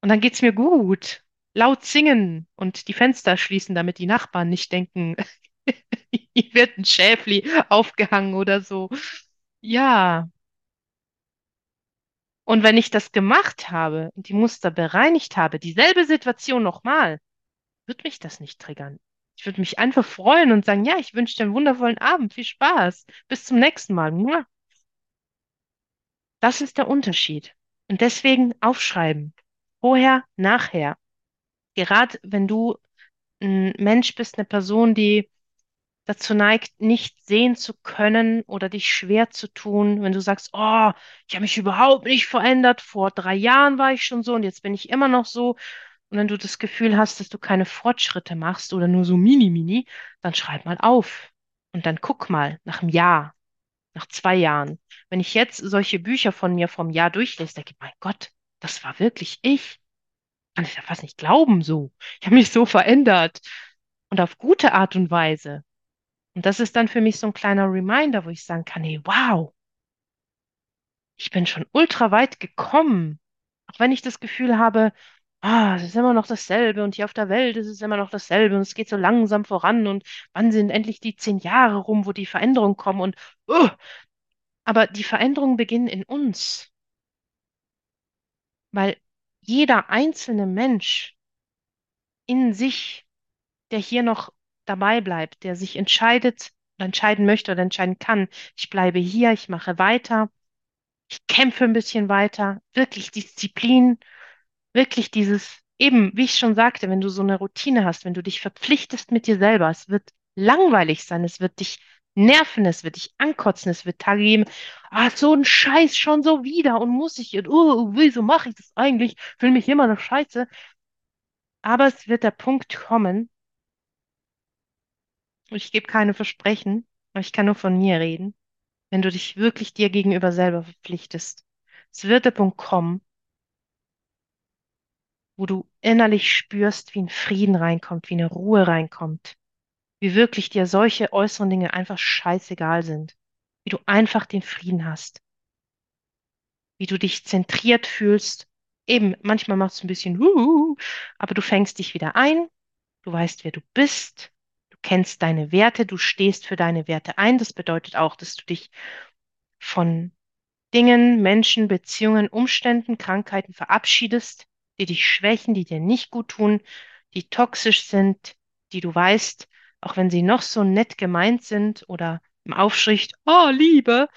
Und dann geht's mir gut. Laut singen und die Fenster schließen, damit die Nachbarn nicht denken, hier wird ein Schäfli aufgehangen oder so. Ja. Und wenn ich das gemacht habe und die Muster bereinigt habe, dieselbe Situation nochmal, wird mich das nicht triggern. Ich würde mich einfach freuen und sagen, ja, ich wünsche dir einen wundervollen Abend, viel Spaß, bis zum nächsten Mal. Das ist der Unterschied. Und deswegen aufschreiben. Vorher, nachher. Gerade wenn du ein Mensch bist, eine Person, die dazu neigt, nicht sehen zu können oder dich schwer zu tun, wenn du sagst, oh, ich habe mich überhaupt nicht verändert, vor drei Jahren war ich schon so und jetzt bin ich immer noch so. Und wenn du das Gefühl hast, dass du keine Fortschritte machst oder nur so mini, mini, dann schreib mal auf und dann guck mal nach einem Jahr, nach zwei Jahren. Wenn ich jetzt solche Bücher von mir vom Jahr durchlese, denke ich, mein Gott, das war wirklich ich. Kann ich ja fast nicht glauben so. Ich habe mich so verändert und auf gute Art und Weise. Und das ist dann für mich so ein kleiner Reminder, wo ich sagen kann, hey, wow, ich bin schon ultra weit gekommen. Auch wenn ich das Gefühl habe, ah, es ist immer noch dasselbe und hier auf der Welt ist es immer noch dasselbe und es geht so langsam voran und wann sind endlich die zehn Jahre rum, wo die Veränderungen kommen und, uh, aber die Veränderungen beginnen in uns, weil jeder einzelne Mensch in sich, der hier noch dabei bleibt, der sich entscheidet oder entscheiden möchte oder entscheiden kann, ich bleibe hier, ich mache weiter ich kämpfe ein bisschen weiter, wirklich Disziplin, wirklich dieses, eben, wie ich schon sagte, wenn du so eine Routine hast, wenn du dich verpflichtest mit dir selber, es wird langweilig sein, es wird dich nerven, es wird dich ankotzen, es wird Tage geben, ah, so ein Scheiß schon so wieder und muss ich, und, oh, wieso mache ich das eigentlich? Fühle mich immer noch scheiße. Aber es wird der Punkt kommen, ich gebe keine Versprechen, aber ich kann nur von mir reden, wenn du dich wirklich dir gegenüber selber verpflichtest. Es wird der Punkt kommen, wo du innerlich spürst, wie ein Frieden reinkommt, wie eine Ruhe reinkommt, wie wirklich dir solche äußeren Dinge einfach scheißegal sind, wie du einfach den Frieden hast, wie du dich zentriert fühlst. Eben, manchmal macht es ein bisschen, aber du fängst dich wieder ein, du weißt, wer du bist, du kennst deine Werte, du stehst für deine Werte ein. Das bedeutet auch, dass du dich von Dingen, Menschen, Beziehungen, Umständen, Krankheiten verabschiedest, die dich schwächen, die dir nicht gut tun, die toxisch sind, die du weißt, auch wenn sie noch so nett gemeint sind oder im Aufschrift, oh, Liebe,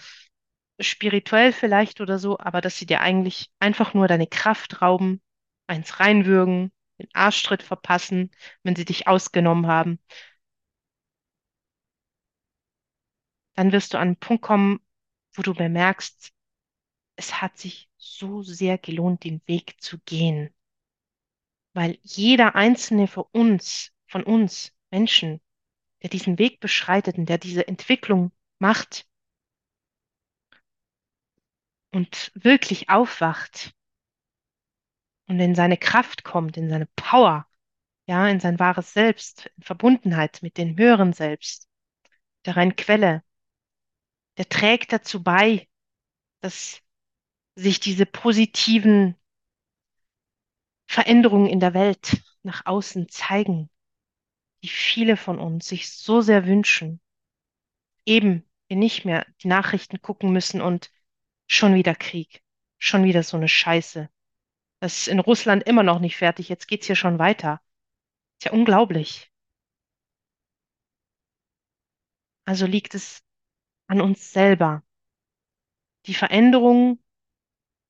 spirituell vielleicht oder so, aber dass sie dir eigentlich einfach nur deine Kraft rauben, eins reinwürgen, den Arschtritt verpassen, wenn sie dich ausgenommen haben, dann wirst du an einen Punkt kommen, wo du bemerkst, es hat sich so sehr gelohnt, den Weg zu gehen. Weil jeder einzelne von uns, von uns Menschen, der diesen Weg beschreitet und der diese Entwicklung macht und wirklich aufwacht und in seine Kraft kommt, in seine Power, ja, in sein wahres Selbst, in Verbundenheit mit dem höheren Selbst, der reinen Quelle, der trägt dazu bei, dass sich diese positiven Veränderungen in der Welt nach außen zeigen, die viele von uns sich so sehr wünschen. Eben, wir nicht mehr die Nachrichten gucken müssen und schon wieder Krieg, schon wieder so eine Scheiße. Das ist in Russland immer noch nicht fertig, jetzt geht's hier schon weiter. Ist ja unglaublich. Also liegt es an uns selber, die Veränderungen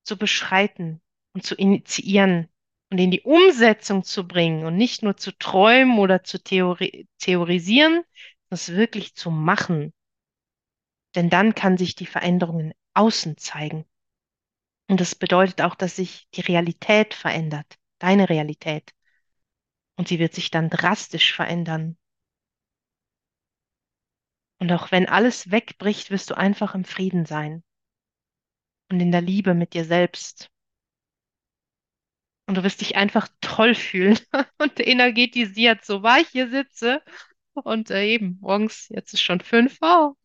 zu beschreiten und zu initiieren und in die Umsetzung zu bringen und nicht nur zu träumen oder zu theori theorisieren, das wirklich zu machen. Denn dann kann sich die Veränderung in außen zeigen. Und das bedeutet auch, dass sich die Realität verändert, deine Realität. Und sie wird sich dann drastisch verändern. Und auch wenn alles wegbricht, wirst du einfach im Frieden sein und in der Liebe mit dir selbst. Und du wirst dich einfach toll fühlen und energetisiert, so wahr ich hier sitze. Und äh, eben, morgens, jetzt ist schon fünf. Oh,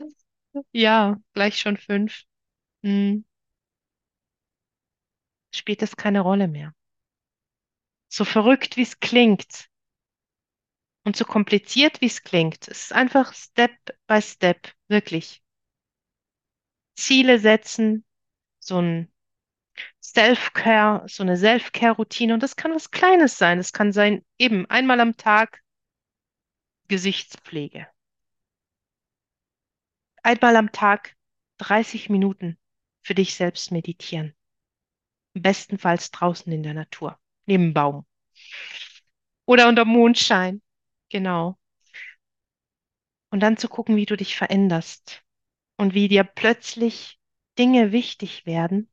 ja, gleich schon fünf. Hm, spielt das keine Rolle mehr. So verrückt, wie es klingt und so kompliziert, wie es klingt, es ist einfach Step by Step, wirklich. Ziele setzen, so ein Self-Care, so eine Self-Care-Routine. Und das kann was Kleines sein. Es kann sein, eben einmal am Tag Gesichtspflege. Einmal am Tag 30 Minuten für dich selbst meditieren. Bestenfalls draußen in der Natur, neben Baum. Oder unter Mondschein. Genau. Und dann zu gucken, wie du dich veränderst und wie dir plötzlich Dinge wichtig werden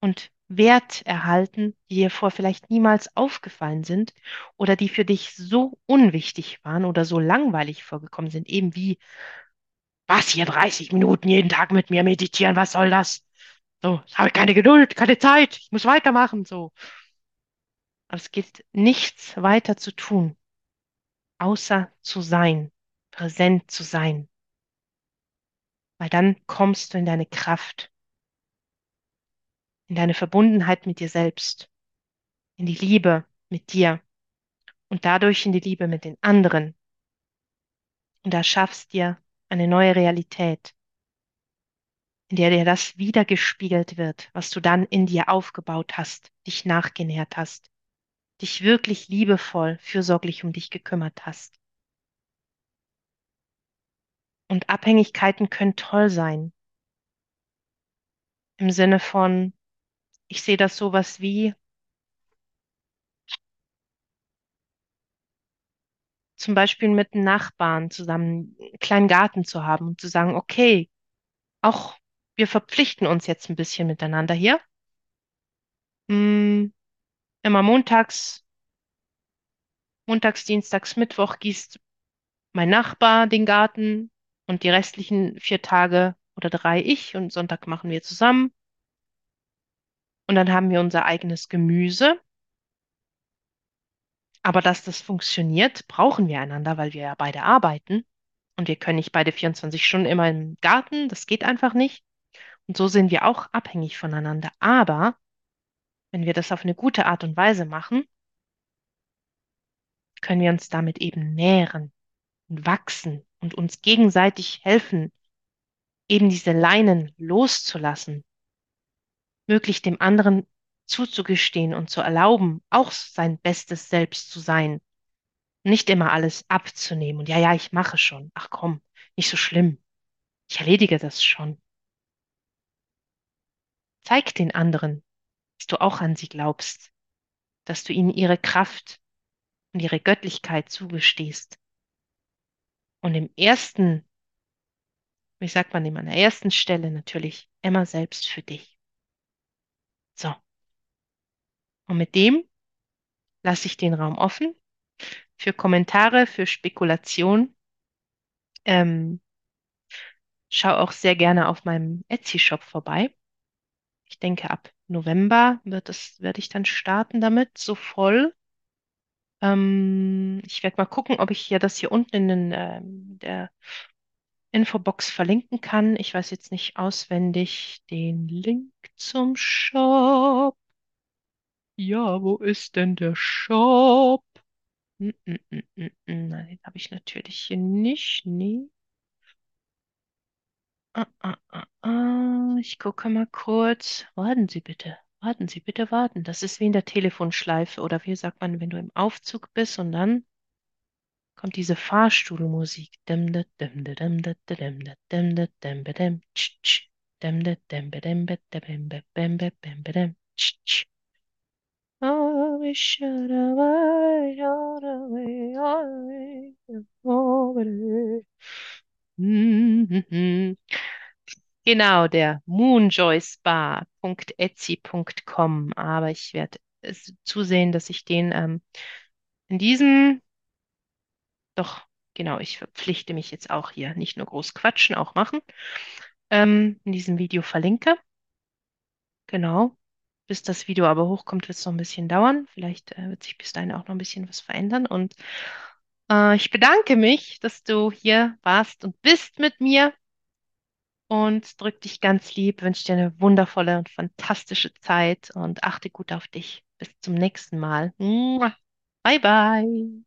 und Wert erhalten, die dir vor vielleicht niemals aufgefallen sind oder die für dich so unwichtig waren oder so langweilig vorgekommen sind, eben wie, was hier 30 Minuten jeden Tag mit mir meditieren, was soll das? So, ich habe keine Geduld, keine Zeit, ich muss weitermachen, so. Aber es gilt nichts weiter zu tun, außer zu sein, präsent zu sein. Weil dann kommst du in deine Kraft, in deine Verbundenheit mit dir selbst, in die Liebe mit dir und dadurch in die Liebe mit den anderen. Und da schaffst dir eine neue Realität, in der dir das wiedergespiegelt wird, was du dann in dir aufgebaut hast, dich nachgenährt hast, dich wirklich liebevoll, fürsorglich um dich gekümmert hast. Und Abhängigkeiten können toll sein. Im Sinne von, ich sehe das sowas wie zum Beispiel mit Nachbarn zusammen einen kleinen Garten zu haben und zu sagen, okay, auch wir verpflichten uns jetzt ein bisschen miteinander hier. Hm, immer montags, montags, dienstags, Mittwoch gießt mein Nachbar den Garten und die restlichen vier Tage oder drei ich und Sonntag machen wir zusammen. Und dann haben wir unser eigenes Gemüse. Aber dass das funktioniert, brauchen wir einander, weil wir ja beide arbeiten. Und wir können nicht beide 24 Stunden immer im Garten. Das geht einfach nicht. Und so sind wir auch abhängig voneinander. Aber wenn wir das auf eine gute Art und Weise machen, können wir uns damit eben nähren und wachsen und uns gegenseitig helfen, eben diese Leinen loszulassen, wirklich dem anderen zuzugestehen und zu erlauben, auch sein bestes Selbst zu sein. Nicht immer alles abzunehmen und ja, ja, ich mache schon. Ach komm, nicht so schlimm. Ich erledige das schon. Zeig den anderen, dass du auch an sie glaubst, dass du ihnen ihre Kraft und ihre Göttlichkeit zugestehst. Und im ersten, wie sagt man dem, an der ersten Stelle natürlich immer selbst für dich. So. Und mit dem lasse ich den Raum offen für Kommentare, für Spekulation. Ähm, schau auch sehr gerne auf meinem Etsy-Shop vorbei. Ich denke, ab November wird es, werde ich dann starten damit, so voll. Ähm, ich werde mal gucken, ob ich hier das hier unten in den, ähm, der Infobox verlinken kann. Ich weiß jetzt nicht auswendig den Link zum Shop. Ja, wo ist denn der Shop? Mm, mm, mm. Nein, den habe ich natürlich hier nicht. Nee. Ich gucke mal kurz. Warten Sie bitte. Warten Sie bitte, warten. Das ist wie in der Telefonschleife oder wie sagt man, wenn du im Aufzug bist und dann kommt diese Fahrstuhlmusik. Oh, we should have all the way, all the way over there. Genau, der moonjoyspa.etsy.com. Aber ich werde es zusehen, dass ich den ähm, in diesem, doch, genau, ich verpflichte mich jetzt auch hier, nicht nur groß quatschen, auch machen, ähm, in diesem Video verlinke. Genau. Bis das Video aber hochkommt, wird es noch ein bisschen dauern. Vielleicht äh, wird sich bis dahin auch noch ein bisschen was verändern. Und äh, ich bedanke mich, dass du hier warst und bist mit mir und drück dich ganz lieb, wünsche dir eine wundervolle und fantastische Zeit und achte gut auf dich. Bis zum nächsten Mal. Bye bye.